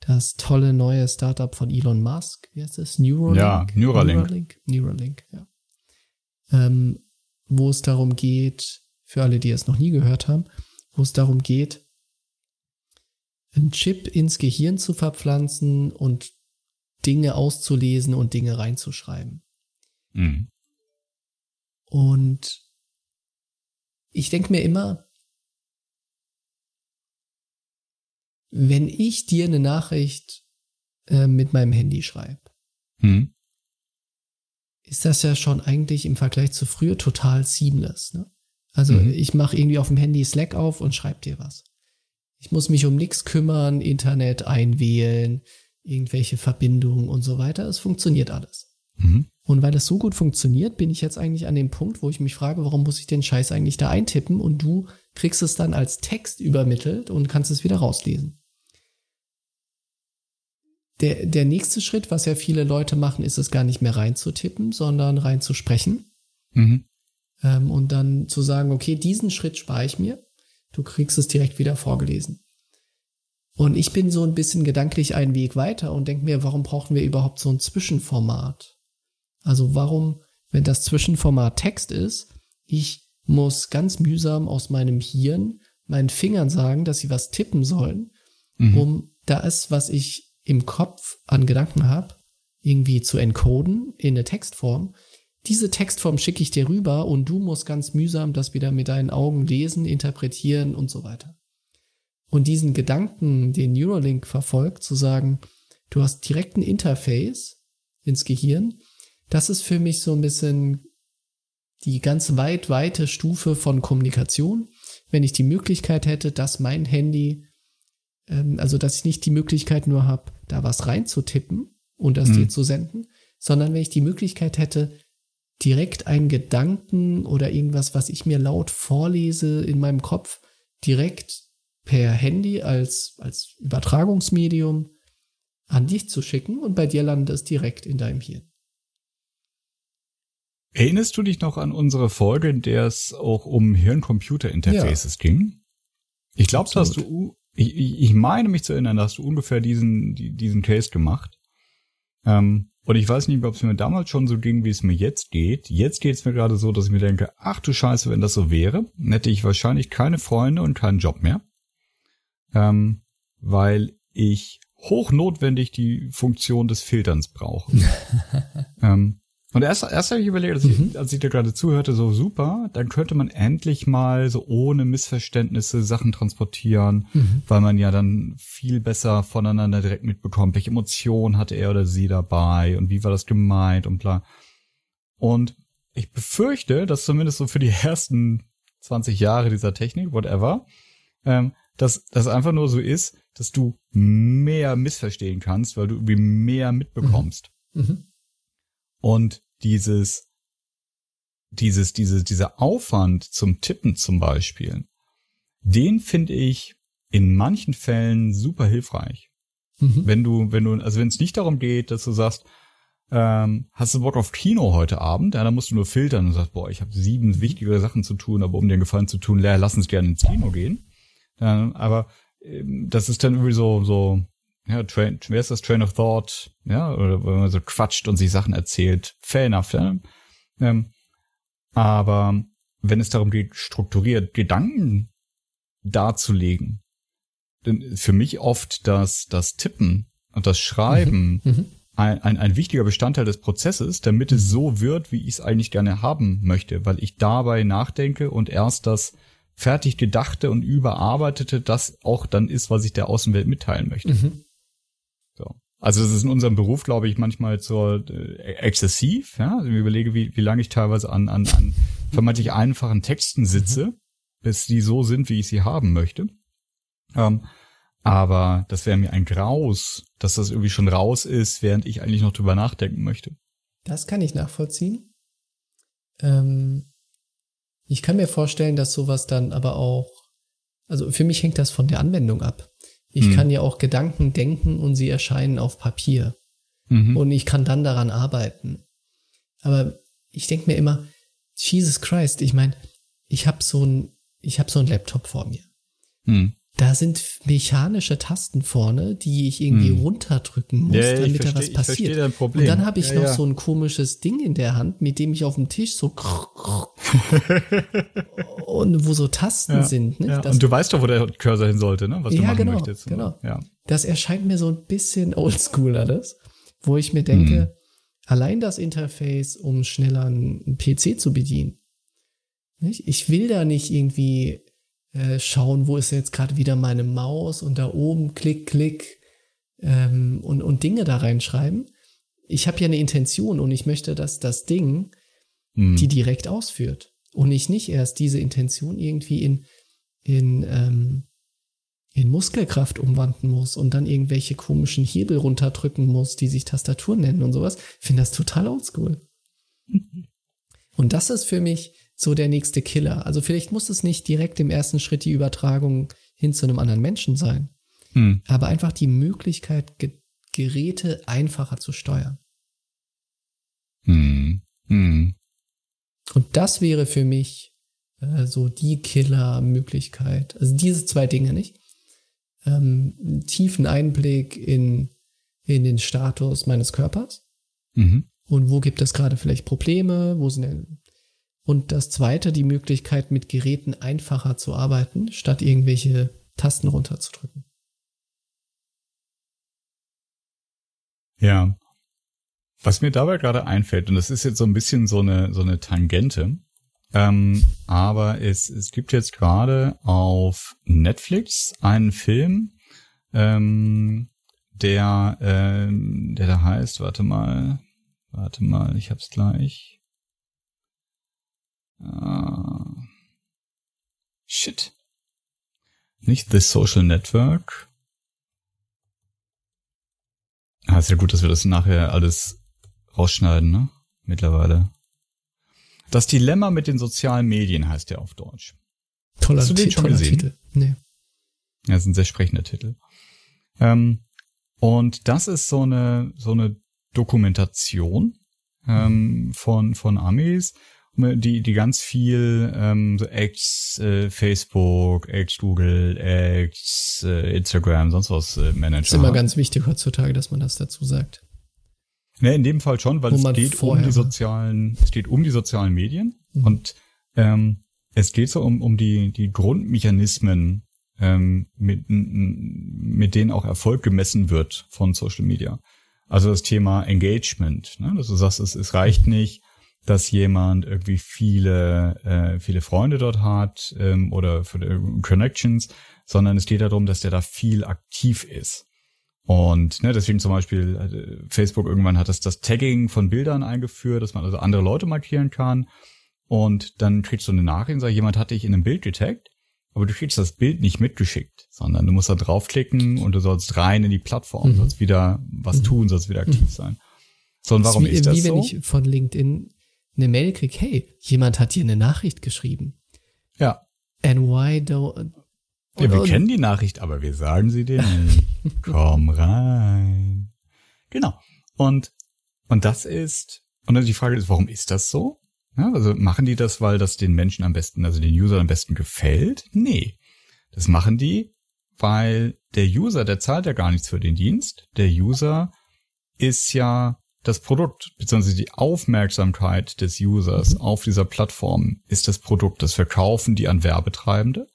das tolle neue Startup von Elon Musk. Wie heißt das? Neuralink? Ja, Neuralink. Neuralink, Neuralink ja. Ähm, wo es darum geht, für alle, die es noch nie gehört haben, wo es darum geht, einen Chip ins Gehirn zu verpflanzen und Dinge auszulesen und Dinge reinzuschreiben. Mhm. Und ich denke mir immer, wenn ich dir eine Nachricht äh, mit meinem Handy schreibe, hm. ist das ja schon eigentlich im Vergleich zu früher total seamless. Ne? Also mhm. ich mache irgendwie auf dem Handy Slack auf und schreibe dir was. Ich muss mich um nichts kümmern, Internet einwählen, irgendwelche Verbindungen und so weiter. Es funktioniert alles. Mhm. Und weil das so gut funktioniert, bin ich jetzt eigentlich an dem Punkt, wo ich mich frage, warum muss ich den Scheiß eigentlich da eintippen und du kriegst es dann als Text übermittelt und kannst es wieder rauslesen. Der, der nächste Schritt, was ja viele Leute machen, ist es gar nicht mehr reinzutippen, sondern reinzusprechen. Mhm. Ähm, und dann zu sagen, okay, diesen Schritt spare ich mir. Du kriegst es direkt wieder vorgelesen. Und ich bin so ein bisschen gedanklich einen Weg weiter und denke mir, warum brauchen wir überhaupt so ein Zwischenformat? Also warum, wenn das Zwischenformat Text ist, ich muss ganz mühsam aus meinem Hirn meinen Fingern sagen, dass sie was tippen sollen, mhm. um das, was ich im Kopf an Gedanken habe, irgendwie zu encoden in eine Textform. Diese Textform schicke ich dir rüber und du musst ganz mühsam das wieder mit deinen Augen lesen, interpretieren und so weiter. Und diesen Gedanken, den Neuralink verfolgt, zu sagen, du hast direkt ein Interface ins Gehirn, das ist für mich so ein bisschen die ganz weit, weite Stufe von Kommunikation. Wenn ich die Möglichkeit hätte, dass mein Handy, ähm, also dass ich nicht die Möglichkeit nur habe, da was reinzutippen und das mhm. dir zu senden, sondern wenn ich die Möglichkeit hätte, direkt einen Gedanken oder irgendwas, was ich mir laut vorlese in meinem Kopf, direkt per Handy als, als Übertragungsmedium an dich zu schicken und bei dir landet es direkt in deinem Hirn. Erinnerst du dich noch an unsere Folge, in der es auch um Hirn-Computer-Interfaces ja. ging? Ich glaube, dass du, ich, ich meine mich zu erinnern, dass du ungefähr diesen, diesen Case gemacht. Ähm, und ich weiß nicht, ob es mir damals schon so ging, wie es mir jetzt geht. Jetzt geht es mir gerade so, dass ich mir denke, ach du Scheiße, wenn das so wäre, hätte ich wahrscheinlich keine Freunde und keinen Job mehr. Ähm, weil ich hochnotwendig die Funktion des Filterns brauche. [LAUGHS] ähm, und erst, erst habe ich überlegt, als, mhm. ich, als ich dir gerade zuhörte, so super, dann könnte man endlich mal so ohne Missverständnisse Sachen transportieren, mhm. weil man ja dann viel besser voneinander direkt mitbekommt, welche Emotionen hatte er oder sie dabei und wie war das gemeint und bla. Und ich befürchte, dass zumindest so für die [LAUGHS] ersten 20 Jahre dieser Technik, whatever, ähm, dass das einfach nur so ist, dass du mehr missverstehen kannst, weil du irgendwie mehr mitbekommst. Mhm. Und dieses, dieses, dieses, dieser Aufwand zum Tippen zum Beispiel, den finde ich in manchen Fällen super hilfreich. Mhm. Wenn du, wenn du, also wenn es nicht darum geht, dass du sagst, ähm, hast du Bock auf Kino heute Abend? Ja, dann musst du nur filtern und sagst, boah, ich habe sieben wichtige Sachen zu tun, aber um dir einen Gefallen zu tun, lass uns gerne ins Kino gehen. Ähm, aber ähm, das ist dann irgendwie so, so, ja, Train, wer ist das Train of Thought, ja, oder wenn man so quatscht und sich Sachen erzählt, fair enough, ja. Ähm, aber wenn es darum geht, strukturiert Gedanken darzulegen, für mich oft das, das Tippen und das Schreiben Mhm. Mhm. ein, ein, ein wichtiger Bestandteil des Prozesses, damit es so wird, wie ich es eigentlich gerne haben möchte, weil ich dabei nachdenke und erst das fertig gedachte und überarbeitete das auch dann ist, was ich der Außenwelt mitteilen möchte. Mhm. So. Also das ist in unserem Beruf, glaube ich, manchmal so äh, exzessiv. Ja? Also ich überlege, wie, wie lange ich teilweise an, an, an vermeintlich einfachen Texten sitze, bis die so sind, wie ich sie haben möchte. Ähm, aber das wäre mir ein Graus, dass das irgendwie schon raus ist, während ich eigentlich noch drüber nachdenken möchte. Das kann ich nachvollziehen. Ähm, ich kann mir vorstellen, dass sowas dann aber auch, also für mich hängt das von der Anwendung ab. Ich Hm. kann ja auch Gedanken denken und sie erscheinen auf Papier. Mhm. Und ich kann dann daran arbeiten. Aber ich denke mir immer, Jesus Christ, ich meine, ich habe so ein, ich habe so ein Laptop vor mir. Hm. Da sind mechanische Tasten vorne, die ich irgendwie Hm. runterdrücken muss, Ja, damit da versteh- was ich versteh passiert. dein Problem. Und dann habe ich Ja, noch ja. so ein komisches Ding in der Hand, mit dem ich auf dem Tisch so [LAUGHS] und wo so Tasten sind. Das, und du weißt doch, wo der Cursor hin sollte, ne? Was du machen genau, möchtest. genau. Ja. das erscheint mir so ein bisschen [LAUGHS] oldschool alles, wo ich mir denke, Hm. allein das Interface, um schneller einen PC zu bedienen. Nicht? Ich will da nicht irgendwie äh, schauen, wo ist jetzt gerade wieder meine Maus und da oben klick, klick ähm, und, und Dinge da reinschreiben. Ich habe ja eine Intention und ich möchte, dass das Ding Hm. die direkt ausführt und ich nicht erst diese Intention irgendwie in, in, ähm, in Muskelkraft umwandeln muss und dann irgendwelche komischen Hebel runterdrücken muss, die sich Tastatur nennen und sowas. Ich finde das total oldschool. [LAUGHS] Und das ist für mich so der nächste Killer. Also vielleicht muss es nicht direkt im ersten Schritt die Übertragung hin zu einem anderen Menschen sein, Hm. aber einfach die Möglichkeit, Ge Geräte einfacher zu steuern. Hm. Hm. Und das wäre für mich äh, so die Killer-Möglichkeit. Also diese zwei Dinge nicht. Ähm, tiefen Einblick in, in den Status meines Körpers Mhm. und wo gibt es gerade vielleicht Probleme, wo sind denn und das zweite, die Möglichkeit, mit Geräten einfacher zu arbeiten, statt irgendwelche Tasten runterzudrücken. Ja. Was mir dabei gerade einfällt, und das ist jetzt so ein bisschen so eine, so eine Tangente, ähm, aber es, es gibt jetzt gerade auf Netflix einen Film, ähm, der, ähm, der da heißt, warte mal, warte mal, ich hab's gleich. Ah, shit. Nicht The Social Network. Ah, ist ja gut, dass wir das nachher alles rausschneiden, ne? Mittlerweile. Das Dilemma mit den sozialen Medien heißt der auf Deutsch. Toller, Hast du den schon toller gesehen? Titel. Nee. Ja, ist ein sehr sprechender Titel. Ähm, und das ist so eine, so eine Dokumentation ähm, von, von Amis, die, die ganz viel ähm, so ex äh, Facebook, ex Google, ex äh, Instagram, sonst was äh, Manager. Ist immer haben. ganz wichtig heutzutage, dass man das dazu sagt. Ne, in dem Fall schon, weil Wo es geht um die sozialen, es geht um die sozialen Medien Mhm. und ähm, es geht so um, um die, die Grundmechanismen, ähm, mit, mit denen auch Erfolg gemessen wird von Social Media. Also das Thema Engagement, ne? dass du sagst, es, es reicht nicht, dass jemand irgendwie viele, äh, viele Freunde dort hat ähm, oder für, äh, Connections, sondern es geht darum, dass der da viel aktiv ist. Und ne, deswegen zum Beispiel äh, Facebook irgendwann hat das das Tagging von Bildern eingeführt, dass man also andere Leute markieren kann. Und dann kriegst du eine Nachricht und sagt, jemand hat dich in einem Bild getaggt, aber du kriegst das Bild nicht mitgeschickt, sondern du musst da draufklicken und du sollst rein in die Plattform, Mhm. sollst wieder was Mhm. tun, sollst wieder aktiv sein. So, und warum wie, ist das wie so? wenn ich von LinkedIn eine Mail krieg, hey, jemand hat dir eine Nachricht geschrieben. ja. And why do ja, wir kennen die Nachricht, aber wir sagen sie dir nicht. [LAUGHS] Komm rein. Genau. Und, und das ist, und dann die Frage ist, warum ist das so? Ja, also machen die das, weil das den Menschen am besten, also den User am besten gefällt? Nee. Das machen die, weil der User, der zahlt ja gar nichts für den Dienst. Der User ist ja das Produkt, beziehungsweise die Aufmerksamkeit des Users auf dieser Plattform ist das Produkt. Das verkaufen die an Werbetreibende.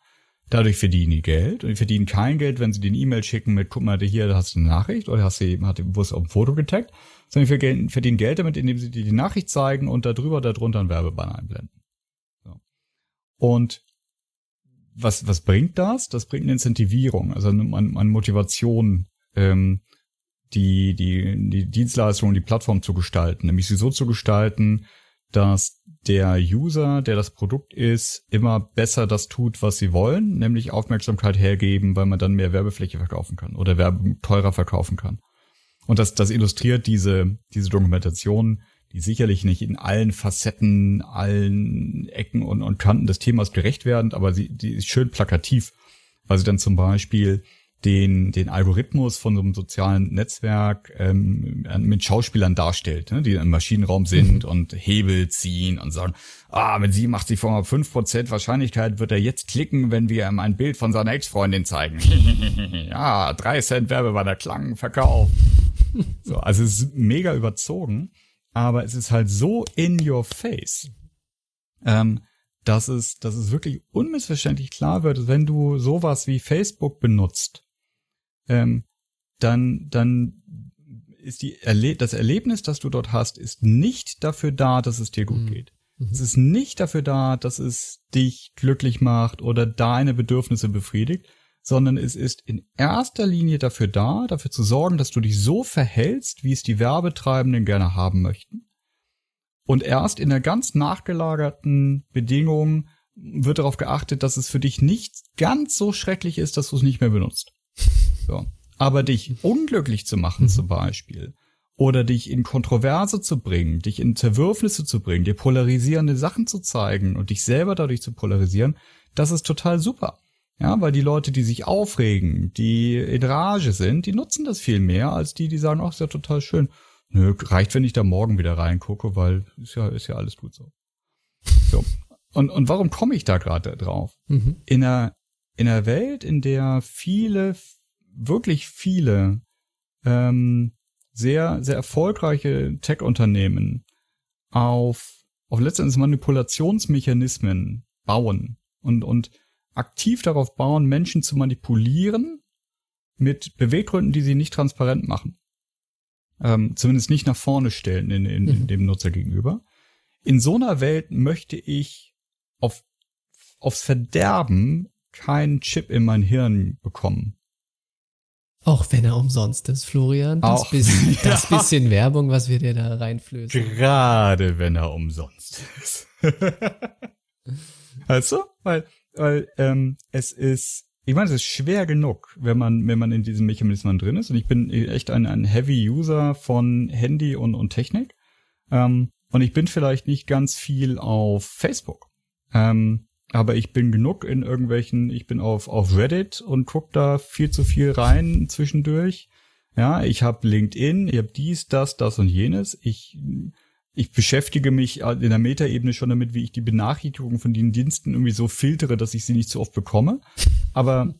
Dadurch verdienen die Geld und die verdienen kein Geld, wenn sie den E-Mail schicken mit, guck mal, hier hast du eine Nachricht oder hast du hat bewusst auf ein Foto getaggt, sondern die verdienen Geld damit, indem sie dir die Nachricht zeigen und darüber, darunter ein Werbebanner einblenden. So. Und was, was bringt das? Das bringt eine Incentivierung, also eine, eine Motivation, ähm, die, die, die Dienstleistung, die Plattform zu gestalten, nämlich sie so zu gestalten, dass der User, der das Produkt ist, immer besser das tut, was sie wollen, nämlich Aufmerksamkeit hergeben, weil man dann mehr Werbefläche verkaufen kann oder Werbung teurer verkaufen kann. Und das, das illustriert diese, diese Dokumentation, die sicherlich nicht in allen Facetten, allen Ecken und, und Kanten des Themas gerecht werden, aber sie, die ist schön plakativ, weil sie dann zum Beispiel den, den Algorithmus von so einem sozialen Netzwerk ähm, mit Schauspielern darstellt, ne, die im Maschinenraum sind mhm. und Hebel ziehen und sagen, ah, mit 87,5 Prozent Wahrscheinlichkeit wird er jetzt klicken, wenn wir ihm ein Bild von seiner Ex-Freundin zeigen. [LAUGHS] ja, drei Cent Werbe bei der Klang, Verkauf. so, also es ist mega überzogen, aber es ist halt so in your face, ähm, dass es, dass es wirklich unmissverständlich klar wird, wenn du sowas wie Facebook benutzt, ähm, dann, dann ist die Erle das Erlebnis, das du dort hast, ist nicht dafür da, dass es dir gut mhm. geht. Mhm. Es ist nicht dafür da, dass es dich glücklich macht oder deine Bedürfnisse befriedigt, sondern es ist in erster Linie dafür da, dafür zu sorgen, dass du dich so verhältst, wie es die Werbetreibenden gerne haben möchten. Und erst in der ganz nachgelagerten Bedingung wird darauf geachtet, dass es für dich nicht ganz so schrecklich ist, dass du es nicht mehr benutzt. [LAUGHS] So. Aber dich unglücklich zu machen mhm. zum Beispiel oder dich in Kontroverse zu bringen, dich in Zerwürfnisse zu bringen, dir polarisierende Sachen zu zeigen und dich selber dadurch zu polarisieren, das ist total super. Ja, weil die Leute, die sich aufregen, die in Rage sind, die nutzen das viel mehr als die, die sagen, ach, ist ja total schön. Nö, reicht, wenn ich da morgen wieder reingucke, weil ist ja, ist ja alles gut so. So. Und, und warum komme ich da gerade drauf? Mhm. In einer, in einer Welt, in der viele wirklich viele ähm, sehr, sehr erfolgreiche Tech-Unternehmen auf, auf letztendlich Manipulationsmechanismen bauen und, und aktiv darauf bauen, Menschen zu manipulieren mit Beweggründen, die sie nicht transparent machen. Ähm, zumindest nicht nach vorne stellen in, in, in mhm. dem Nutzer gegenüber. In so einer Welt möchte ich auf, aufs Verderben keinen Chip in mein Hirn bekommen. Auch wenn er umsonst ist, Florian. Das, Auch, bisschen, [LAUGHS] ja. das bisschen Werbung, was wir dir da reinflößen. Gerade wenn er umsonst ist. [LAUGHS] du? Weil, weil ähm, es ist, ich meine, es ist schwer genug, wenn man, wenn man in diesen Mechanismen drin ist. Und ich bin echt ein, ein Heavy User von Handy und, und Technik. Ähm, und ich bin vielleicht nicht ganz viel auf Facebook. Ähm, aber ich bin genug in irgendwelchen, ich bin auf, auf Reddit und guck da viel zu viel rein zwischendurch. Ja, ich habe LinkedIn, ich habe dies, das, das und jenes. Ich, ich beschäftige mich in der Metaebene schon damit, wie ich die Benachrichtigungen von den Diensten irgendwie so filtere, dass ich sie nicht zu oft bekomme. Aber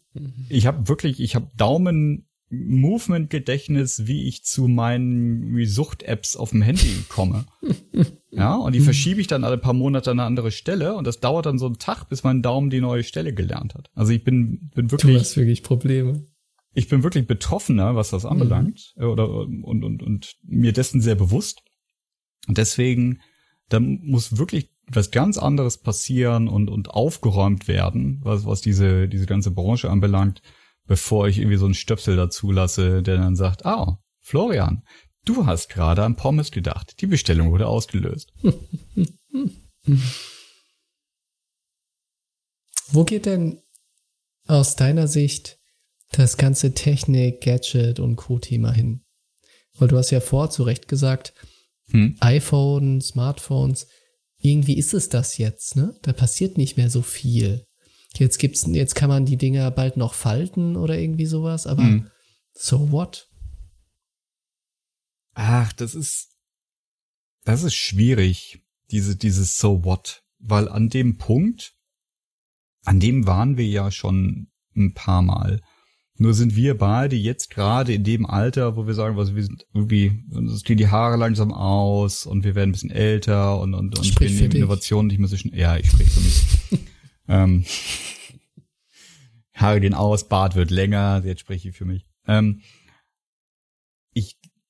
ich habe wirklich, ich habe Daumen Movement-Gedächtnis, wie ich zu meinen Sucht-Apps auf dem Handy komme. Ja, und die verschiebe ich dann alle paar Monate an eine andere Stelle und das dauert dann so einen Tag, bis mein Daumen die neue Stelle gelernt hat. Also ich bin, bin wirklich. Du hast wirklich Probleme. Ich bin wirklich betroffener, was das anbelangt, mhm. oder, und, und, und mir dessen sehr bewusst. Und deswegen, da muss wirklich was ganz anderes passieren und, und aufgeräumt werden, was, was diese, diese ganze Branche anbelangt, bevor ich irgendwie so einen Stöpsel dazu lasse, der dann sagt, ah, Florian, du hast gerade an Pommes gedacht. Die Bestellung wurde ausgelöst. [LAUGHS] Wo geht denn aus deiner Sicht das ganze Technik, Gadget und Co-Thema hin? Weil du hast ja vor zu Recht gesagt, hm? iPhone, Smartphones, irgendwie ist es das jetzt, ne? Da passiert nicht mehr so viel. Jetzt gibt's, jetzt kann man die Dinger bald noch falten oder irgendwie sowas, aber hm. so what? Ach, das ist, das ist schwierig, diese, dieses so what, weil an dem Punkt, an dem waren wir ja schon ein paar Mal. Nur sind wir beide jetzt gerade in dem Alter, wo wir sagen, also wir sind irgendwie, uns gehen die Haare langsam aus und wir werden ein bisschen älter und, und, und wir nehmen Innovationen nicht mehr so schnell. Ja, ich spreche für mich. [LAUGHS] ähm, Haare gehen aus, Bart wird länger, jetzt spreche ich für mich. Ähm,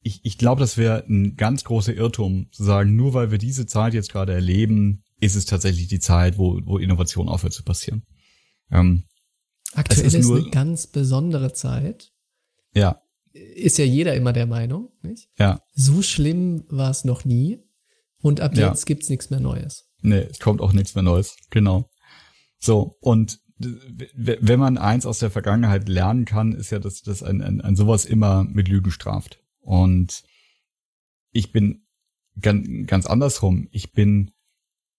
ich ich, glaube, das wäre ein ganz großer Irrtum, zu sagen, nur weil wir diese Zeit jetzt gerade erleben, ist es tatsächlich die Zeit, wo, wo Innovation aufhört zu passieren. Ähm, Aktuell ist, ist eine ganz besondere Zeit. Ja. Ist ja jeder immer der Meinung, nicht? Ja. So schlimm war es noch nie. Und ab ja. jetzt gibt's nichts mehr Neues. Nee, es kommt auch nichts mehr Neues. Genau. So, und wenn man eins aus der Vergangenheit lernen kann, ist ja, dass, dass ein, ein, ein sowas immer mit Lügen straft. Und ich bin ganz, andersrum. Ich bin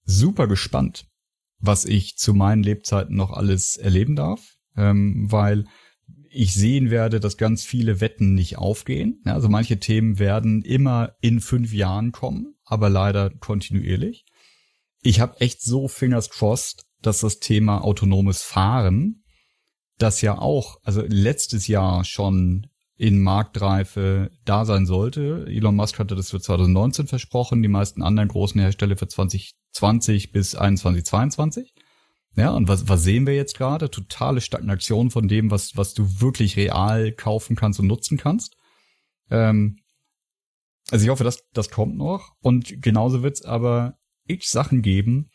super gespannt, was ich zu meinen Lebzeiten noch alles erleben darf, ähm, weil ich sehen werde, dass ganz viele Wetten nicht aufgehen. Also manche Themen werden immer in fünf Jahren kommen, aber leider kontinuierlich. Ich habe echt so fingers crossed, dass das Thema autonomes Fahren, das ja auch, also letztes Jahr schon in Marktreife da sein sollte. Elon Musk hatte das für 2019 versprochen, die meisten anderen großen Hersteller für 2020 bis 21, 22. Ja, und was, was sehen wir jetzt gerade? Totale Stagnation von dem, was, was du wirklich real kaufen kannst und nutzen kannst. Ähm, also ich hoffe, das, das kommt noch. Und genauso wird es aber x Sachen geben,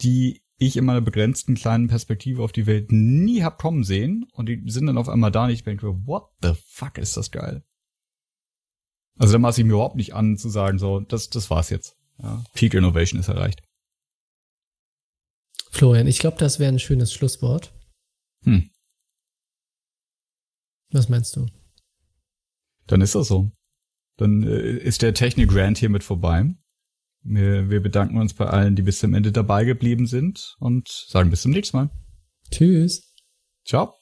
die ich in meiner begrenzten kleinen Perspektive auf die Welt nie hab kommen sehen und die sind dann auf einmal da und ich denke, what the fuck ist das geil? Also da maße ich mir überhaupt nicht an zu sagen, so, das, das war's jetzt. Ja, Peak Innovation ist erreicht. Florian, ich glaube, das wäre ein schönes Schlusswort. Hm. Was meinst du? Dann ist das so. Dann äh, ist der Technik Grant hiermit vorbei. Wir, bedanken uns bei allen, die bis zum Ende dabei geblieben sind und sagen bis zum nächsten Mal. Tschüss. Ciao.